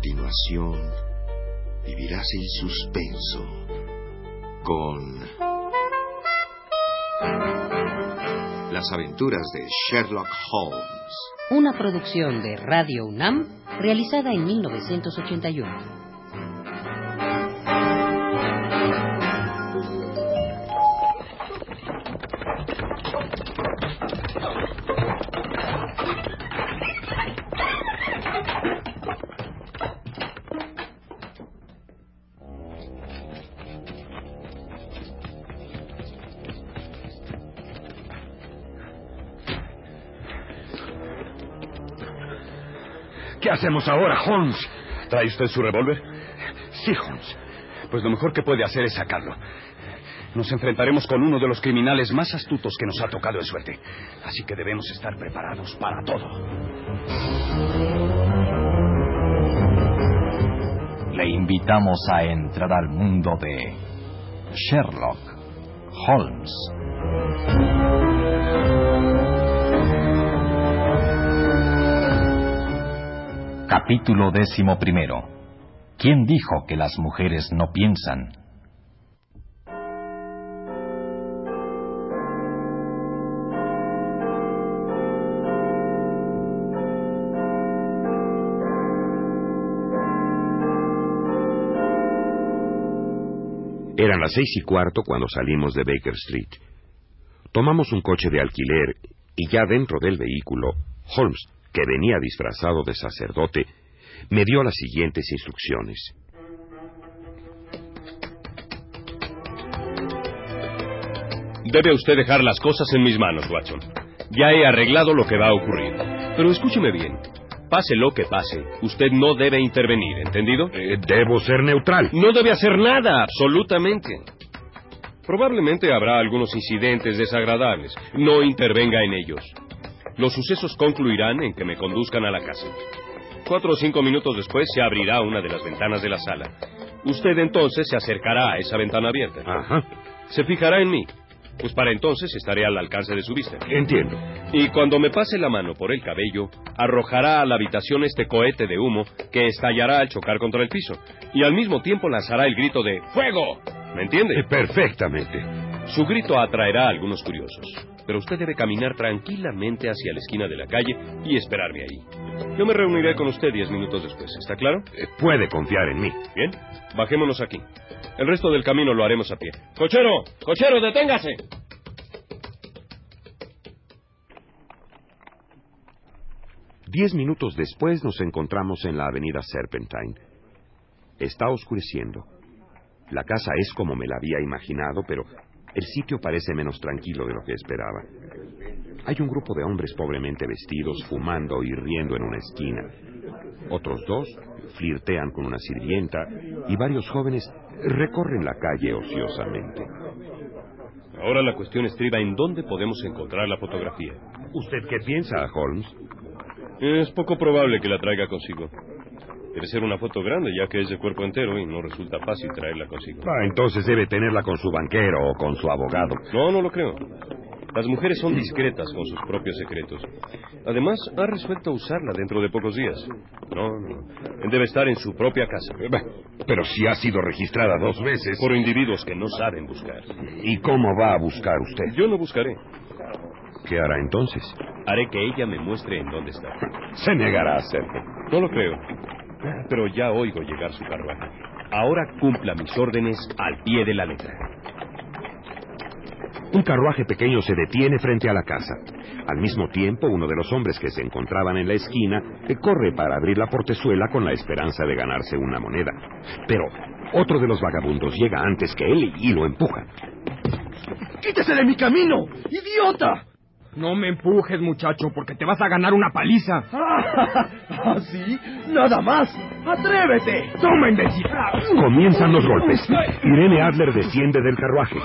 continuación vivirás el suspenso con las aventuras de Sherlock Holmes. Una producción de Radio UNAM realizada en 1981. ¿Qué hacemos ahora, Holmes? ¿Trae usted su revólver? Sí, Holmes. Pues lo mejor que puede hacer es sacarlo. Nos enfrentaremos con uno de los criminales más astutos que nos ha tocado de suerte. Así que debemos estar preparados para todo. Le invitamos a entrar al mundo de Sherlock Holmes. Capítulo décimo primero. ¿Quién dijo que las mujeres no piensan? Eran las seis y cuarto cuando salimos de Baker Street. Tomamos un coche de alquiler y ya dentro del vehículo, Holmes, que venía disfrazado de sacerdote, me dio las siguientes instrucciones. Debe usted dejar las cosas en mis manos, Watson. Ya he arreglado lo que va a ocurrir. Pero escúcheme bien. Pase lo que pase, usted no debe intervenir, ¿entendido? Eh, debo ser neutral. No debe hacer nada, absolutamente. Probablemente habrá algunos incidentes desagradables. No intervenga en ellos. Los sucesos concluirán en que me conduzcan a la casa. Cuatro o cinco minutos después se abrirá una de las ventanas de la sala. Usted entonces se acercará a esa ventana abierta. Ajá. Se fijará en mí. Pues para entonces estaré al alcance de su vista. Entiendo. Y cuando me pase la mano por el cabello, arrojará a la habitación este cohete de humo que estallará al chocar contra el piso. Y al mismo tiempo lanzará el grito de ¡Fuego! ¿Me entiende? Eh, perfectamente. Su grito atraerá a algunos curiosos. Pero usted debe caminar tranquilamente hacia la esquina de la calle y esperarme ahí. Yo me reuniré con usted diez minutos después. ¿Está claro? Eh, puede confiar en mí. Bien. Bajémonos aquí. El resto del camino lo haremos a pie. ¡Cochero! ¡Cochero, deténgase! Diez minutos después nos encontramos en la avenida Serpentine. Está oscureciendo. La casa es como me la había imaginado, pero el sitio parece menos tranquilo de lo que esperaba. Hay un grupo de hombres pobremente vestidos, fumando y riendo en una esquina. Otros dos flirtean con una sirvienta y varios jóvenes recorren la calle ociosamente. Ahora la cuestión estriba en dónde podemos encontrar la fotografía. ¿Usted qué piensa, Holmes? Es poco probable que la traiga consigo. Debe ser una foto grande, ya que es de cuerpo entero y no resulta fácil traerla consigo. Ah, entonces debe tenerla con su banquero o con su abogado. No, no lo creo. Las mujeres son discretas con sus propios secretos. Además, ha resuelto usarla dentro de pocos días. No, no. Debe estar en su propia casa. Eh, Pero si ha sido registrada dos veces. Por individuos que no saben buscar. ¿Y cómo va a buscar usted? Yo no buscaré. ¿Qué hará entonces? Haré que ella me muestre en dónde está. Se negará a hacerlo. No lo creo. Pero ya oigo llegar su carruaje. Ahora cumpla mis órdenes al pie de la letra. Un carruaje pequeño se detiene frente a la casa. Al mismo tiempo, uno de los hombres que se encontraban en la esquina eh, corre para abrir la portezuela con la esperanza de ganarse una moneda. Pero otro de los vagabundos llega antes que él y lo empuja. ¡Quítese de mi camino! ¡Idiota! No me empujes, muchacho, porque te vas a ganar una paliza. ¿Ah, sí? Nada más. ¡Atrévete! ¡Toma, imbécil! Comienzan los golpes. Irene Adler desciende del carruaje,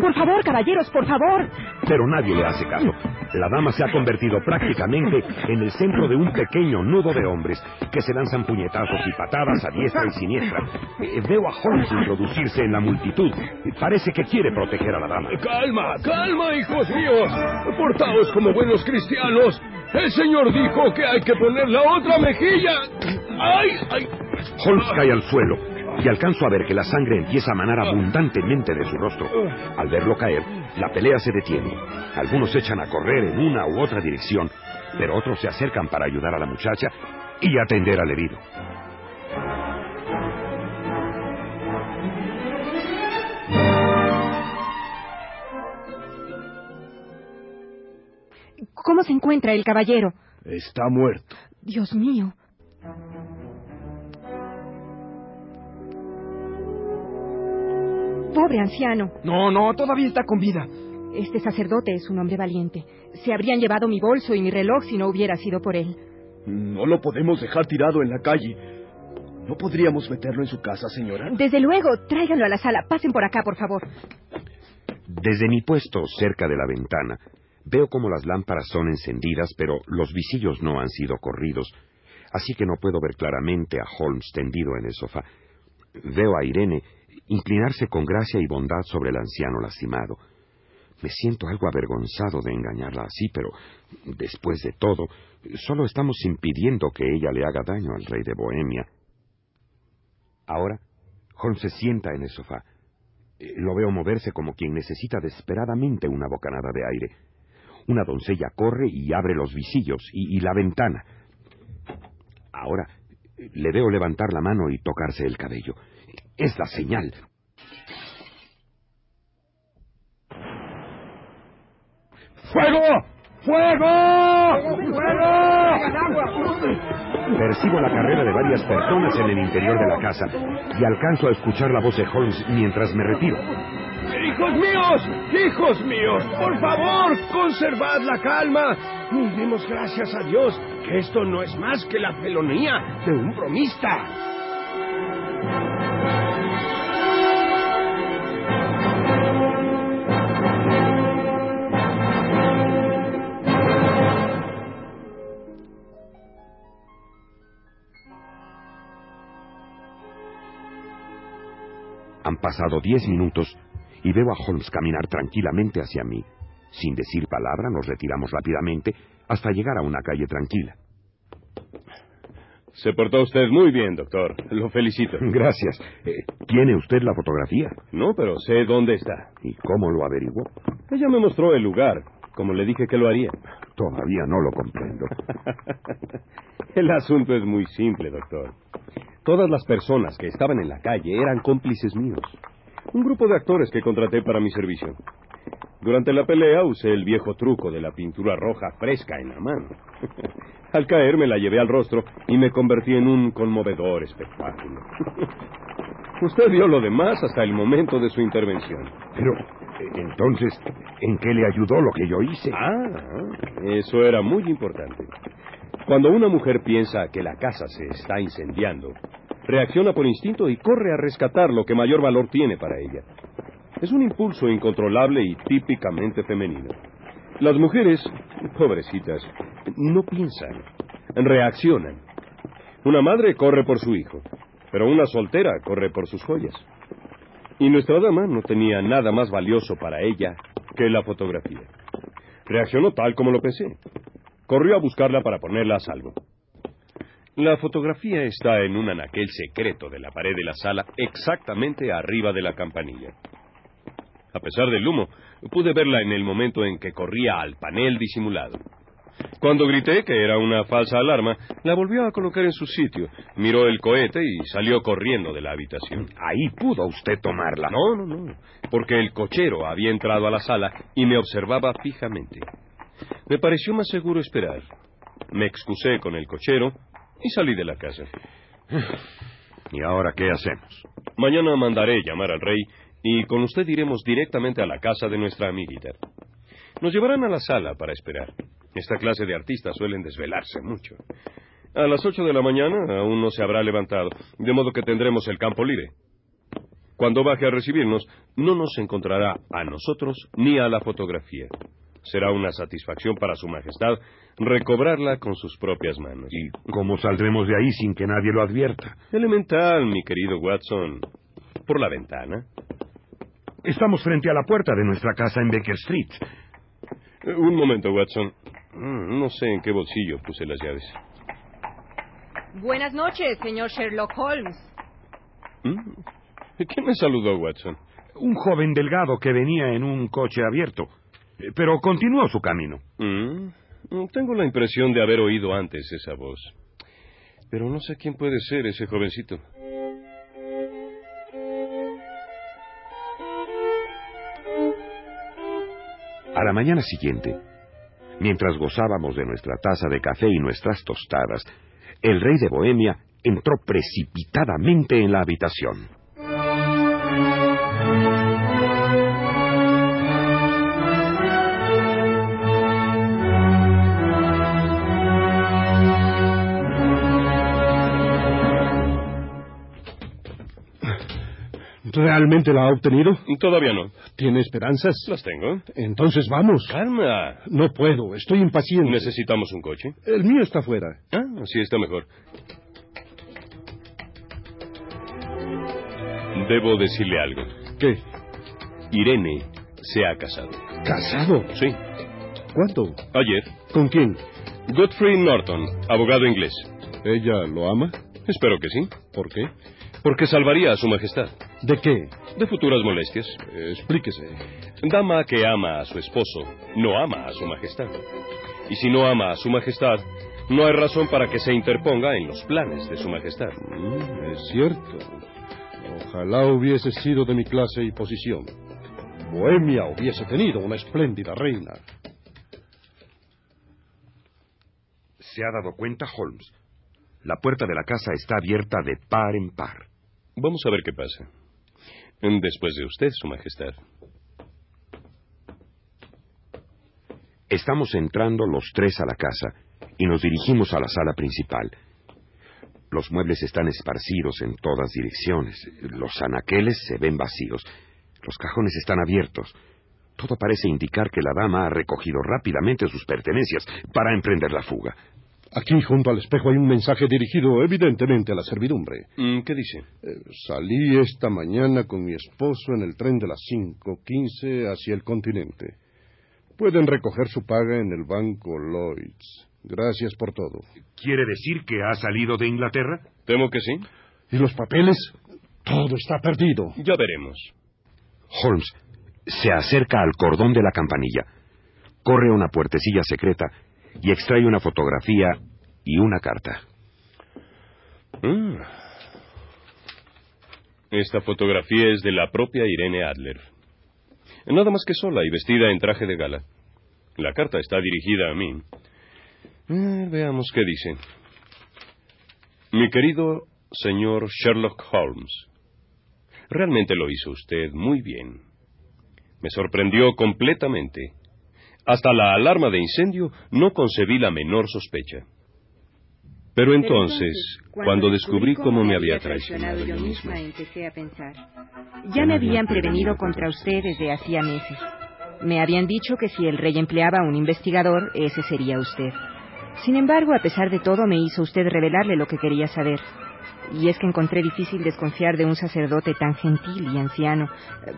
Por favor, caballeros, por favor. pero nadie le hace caso. La dama se ha convertido prácticamente en el centro de un pequeño nudo de hombres que se lanzan puñetazos y patadas a diestra y siniestra. Eh, veo a Holmes introducirse en la multitud. Parece que quiere proteger a la dama. Calma, calma, hijos míos. Portaos como buenos cristianos. El Señor dijo que hay que poner la otra mejilla. ¡Ay, ay! Holmes cae al suelo y alcanzo a ver que la sangre empieza a manar abundantemente de su rostro. Al verlo caer, la pelea se detiene. Algunos echan a correr en una u otra dirección, pero otros se acercan para ayudar a la muchacha y atender al herido. ¿Cómo se encuentra el caballero? Está muerto. Dios mío. Pobre anciano. No, no, todavía está con vida. Este sacerdote es un hombre valiente. Se habrían llevado mi bolso y mi reloj si no hubiera sido por él. No lo podemos dejar tirado en la calle. ¿No podríamos meterlo en su casa, señora? Desde luego, tráiganlo a la sala. Pasen por acá, por favor. Desde mi puesto cerca de la ventana, veo como las lámparas son encendidas, pero los visillos no han sido corridos, así que no puedo ver claramente a Holmes tendido en el sofá. Veo a Irene inclinarse con gracia y bondad sobre el anciano lastimado. Me siento algo avergonzado de engañarla así, pero después de todo, solo estamos impidiendo que ella le haga daño al rey de Bohemia. Ahora, Holmes se sienta en el sofá. Lo veo moverse como quien necesita desesperadamente una bocanada de aire. Una doncella corre y abre los visillos y, la ventana. Ahora, le veo levantar la mano y tocarse el cabello. Es la señal. ¡Fuego! ¡Fuego! ¡Fuego! Percibo la carrera de varias personas en el interior de la casa y alcanzo a escuchar la voz de Holmes mientras me retiro. ¡Hijos míos! ¡Hijos míos! Por favor, conservad la calma. Y demos gracias a Dios que esto no es más que la felonía de un bromista. Pasado diez minutos y veo a Holmes caminar tranquilamente hacia mí. Sin decir palabra, nos retiramos rápidamente hasta llegar a una calle tranquila. Se portó usted muy bien, doctor. Lo felicito. Gracias. Eh, ¿Tiene usted la fotografía? No, pero sé dónde está. ¿Y cómo lo averiguó? Ella me mostró el lugar, como le dije que lo haría. Todavía no lo comprendo. El asunto es muy simple, doctor. Todas las personas que estaban en la calle eran cómplices míos. Un grupo de actores que contraté para mi servicio. Durante la pelea usé el viejo truco de la pintura roja fresca en la mano. Al caer me la llevé al rostro y me convertí en un conmovedor espectáculo. Usted vio lo demás hasta el momento de su intervención. Pero, eh, entonces, ¿en qué le ayudó lo que yo hice? Ah, eso era muy importante. Cuando una mujer piensa que la casa se está incendiando, reacciona por instinto y corre a rescatar lo que mayor valor tiene para ella. Es un impulso incontrolable y típicamente femenino. Las mujeres, pobrecitas, no piensan, reaccionan. Una madre corre por su hijo, pero una soltera corre por sus joyas. Y nuestra dama no tenía nada más valioso para ella que la fotografía. Reaccionó tal como lo pensé. Corrió a buscarla para ponerla a salvo. La fotografía está en un anaquel secreto de la pared de la sala, exactamente arriba de la campanilla. A pesar del humo, pude verla en el momento en que corría al panel disimulado. Cuando grité que era una falsa alarma, la volvió a colocar en su sitio, miró el cohete y salió corriendo de la habitación. Ahí pudo usted tomarla. No, no, no, porque el cochero había entrado a la sala y me observaba fijamente. Me pareció más seguro esperar. Me excusé con el cochero y salí de la casa. ¿Y ahora qué hacemos? Mañana mandaré llamar al rey y con usted iremos directamente a la casa de nuestra amiguita. Nos llevarán a la sala para esperar. Esta clase de artistas suelen desvelarse mucho. A las ocho de la mañana aún no se habrá levantado, de modo que tendremos el campo libre. Cuando baje a recibirnos, no nos encontrará a nosotros ni a la fotografía. Será una satisfacción para Su Majestad recobrarla con sus propias manos. ¿Y cómo saldremos de ahí sin que nadie lo advierta? Elemental, mi querido Watson. Por la ventana. Estamos frente a la puerta de nuestra casa en Baker Street. Eh, Un momento, Watson. Mm, No sé en qué bolsillo puse las llaves. Buenas noches, señor Sherlock Holmes. ¿Mm? ¿Quién me saludó, Watson? Un joven delgado que venía en un coche abierto, pero continuó su camino. ¿Mm? Tengo la impresión de haber oído antes esa voz. Pero no sé quién puede ser ese jovencito. A la mañana siguiente, mientras gozábamos de nuestra taza de café y nuestras tostadas, el rey de Bohemia entró precipitadamente en la habitación. ¿Realmente la ha obtenido? Todavía no. ¿Tiene esperanzas? Las tengo. Entonces vamos. Calma. No puedo, estoy impaciente. Necesitamos un coche. El mío está fuera. Ah, así está mejor. Debo decirle algo. ¿Qué? Irene se ha casado. ¿Casado? Sí. ¿Cuándo? Ayer. ¿Con quién? Godfrey Norton, abogado inglés. ¿Ella lo ama? Espero que sí. ¿Por qué? Porque salvaría a su majestad. ¿De qué? De futuras molestias. Explíquese. Dama que ama a su esposo no ama a su majestad. Y si no ama a su majestad, no hay razón para que se interponga en los planes de su majestad. Mm, es cierto. Ojalá hubiese sido de mi clase y posición. Bohemia hubiese tenido una espléndida reina. ¿Se ha dado cuenta, Holmes? La puerta de la casa está abierta de par en par. Vamos a ver qué pasa. Después de usted, Su Majestad. Estamos entrando los tres a la casa y nos dirigimos a la sala principal. Los muebles están esparcidos en todas direcciones. Los anaqueles se ven vacíos. Los cajones están abiertos. Todo parece indicar que la dama ha recogido rápidamente sus pertenencias para emprender la fuga. Aquí junto al espejo hay un mensaje dirigido evidentemente a la servidumbre. Mm, ¿Qué dice? Eh, salí esta mañana con mi esposo en el tren de las 5.15 hacia el continente. Pueden recoger su paga en el banco Lloyds. Gracias por todo. ¿Quiere decir que ha salido de Inglaterra? Temo que sí. ¿Y los papeles? Todo está perdido. Ya veremos. Holmes se acerca al cordón de la campanilla, corre a una puertecilla secreta y extrae una fotografía y una carta. Mm. Esta fotografía es de la propia Irene Adler. Nada más que sola y vestida en traje de gala. La carta está dirigida a mí. Eh, veamos qué dice. Mi querido señor Sherlock Holmes, realmente lo hizo usted muy bien. Me sorprendió completamente. Hasta la alarma de incendio no concebí la menor sospecha. Pero entonces, cuando descubrí cómo me había traicionado yo misma, empecé a pensar. Ya me habían prevenido contra usted desde hacía meses. Me habían dicho que si el rey empleaba a un investigador, ese sería usted. Sin embargo, a pesar de todo, me hizo usted revelarle lo que quería saber. Y es que encontré difícil desconfiar de un sacerdote tan gentil y anciano.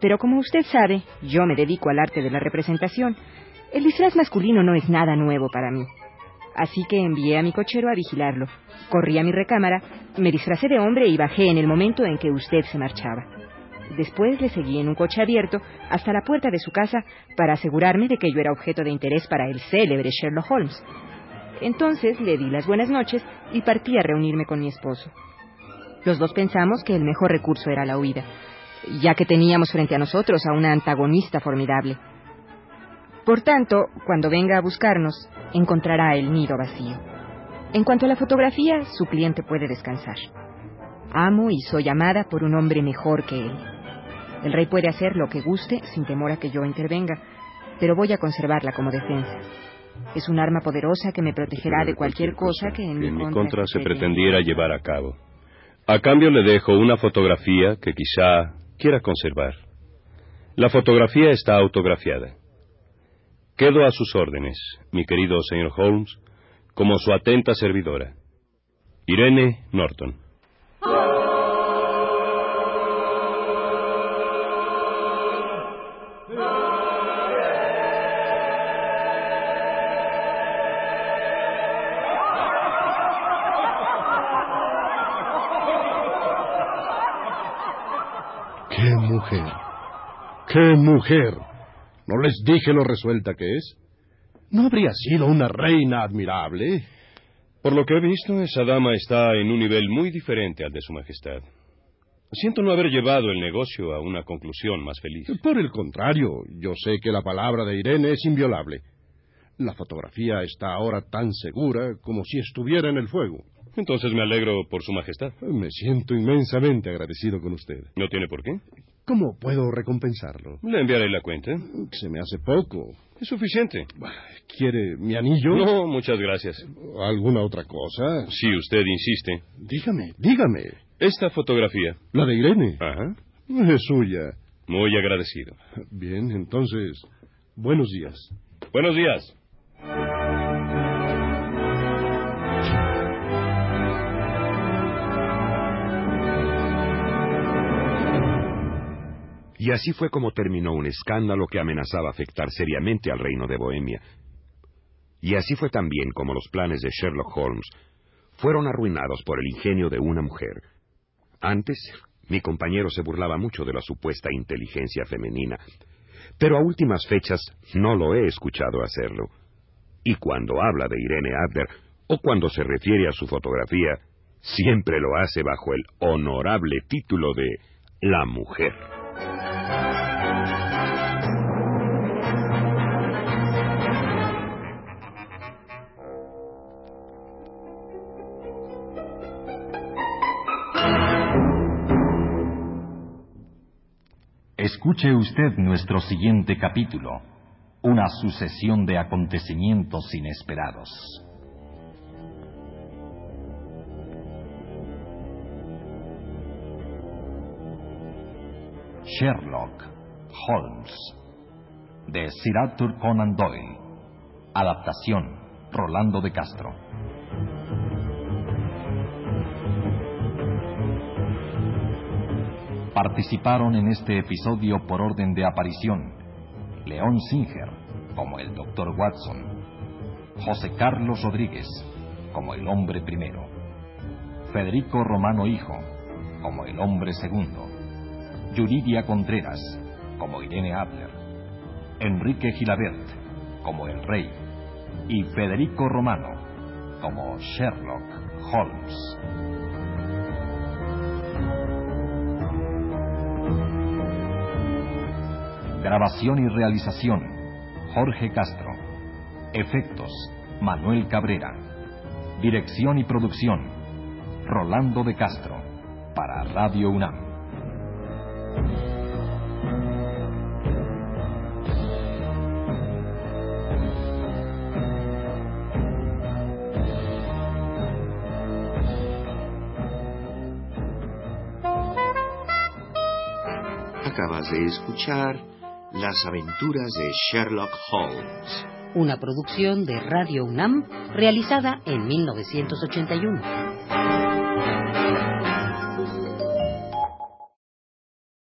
Pero como usted sabe, yo me dedico al arte de la representación. El disfraz masculino no es nada nuevo para mí. Así que envié a mi cochero a vigilarlo. Corrí a mi recámara, me disfracé de hombre y bajé en el momento en que usted se marchaba. Después le seguí en un coche abierto hasta la puerta de su casa para asegurarme de que yo era objeto de interés para el célebre Sherlock Holmes. Entonces le di las buenas noches y partí a reunirme con mi esposo. Los dos pensamos que el mejor recurso era la huida, ya que teníamos frente a nosotros a una antagonista formidable. Por tanto, cuando venga a buscarnos, encontrará el nido vacío. En cuanto a la fotografía, su cliente puede descansar. Amo y soy amada por un hombre mejor que él. El rey puede hacer lo que guste sin temor a que yo intervenga, pero voy a conservarla como defensa. Es un arma poderosa que me protegerá de cualquier cosa que en, en mi contra, contra se pretendiera llevar a cabo. A cambio le dejo una fotografía que quizá quiera conservar. La fotografía está autografiada. Quedo a sus órdenes, mi querido señor Holmes, como su atenta servidora. Irene Norton. ¡Qué mujer! ¡Qué mujer! ¿No les dije lo resuelta que es? ¿No habría sido una reina admirable? Por lo que he visto, esa dama está en un nivel muy diferente al de Su Majestad. Siento no haber llevado el negocio a una conclusión más feliz. Por el contrario, yo sé que la palabra de Irene es inviolable. La fotografía está ahora tan segura como si estuviera en el fuego. Entonces me alegro por Su Majestad. Me siento inmensamente agradecido con usted. ¿No tiene por qué? ¿Cómo puedo recompensarlo? Le enviaré la cuenta. Se me hace poco. Es suficiente. ¿Quiere mi anillo? No, muchas gracias. ¿Alguna otra cosa? Si usted insiste. Dígame, dígame. Esta fotografía. ¿La de Irene? Ajá. Es suya. Muy agradecido. Bien, entonces, buenos días. Buenos días. Y así fue como terminó un escándalo que amenazaba afectar seriamente al reino de Bohemia. Y así fue también como los planes de Sherlock Holmes fueron arruinados por el ingenio de una mujer. Antes, mi compañero se burlaba mucho de la supuesta inteligencia femenina, pero a últimas fechas no lo he escuchado hacerlo. Y cuando habla de Irene Adler, o cuando se refiere a su fotografía, siempre lo hace bajo el honorable título de La Mujer. Escuche usted nuestro siguiente capítulo, una sucesión de acontecimientos inesperados. Sherlock Holmes de Sir Arthur Conan Doyle. Adaptación Rolando de Castro. Participaron en este episodio por orden de aparición León Singer como el Dr. Watson, José Carlos Rodríguez como el hombre primero, Federico Romano Hijo como el hombre segundo, Yuridia Contreras como Irene Adler, Enrique Gilabert como el rey y Federico Romano como Sherlock Holmes. Grabación y realización, Jorge Castro. Efectos, Manuel Cabrera. Dirección y producción, Rolando de Castro. Para Radio UNAM. Acabas de escuchar Las aventuras de Sherlock Holmes. Una producción de Radio UNAM realizada en 1981.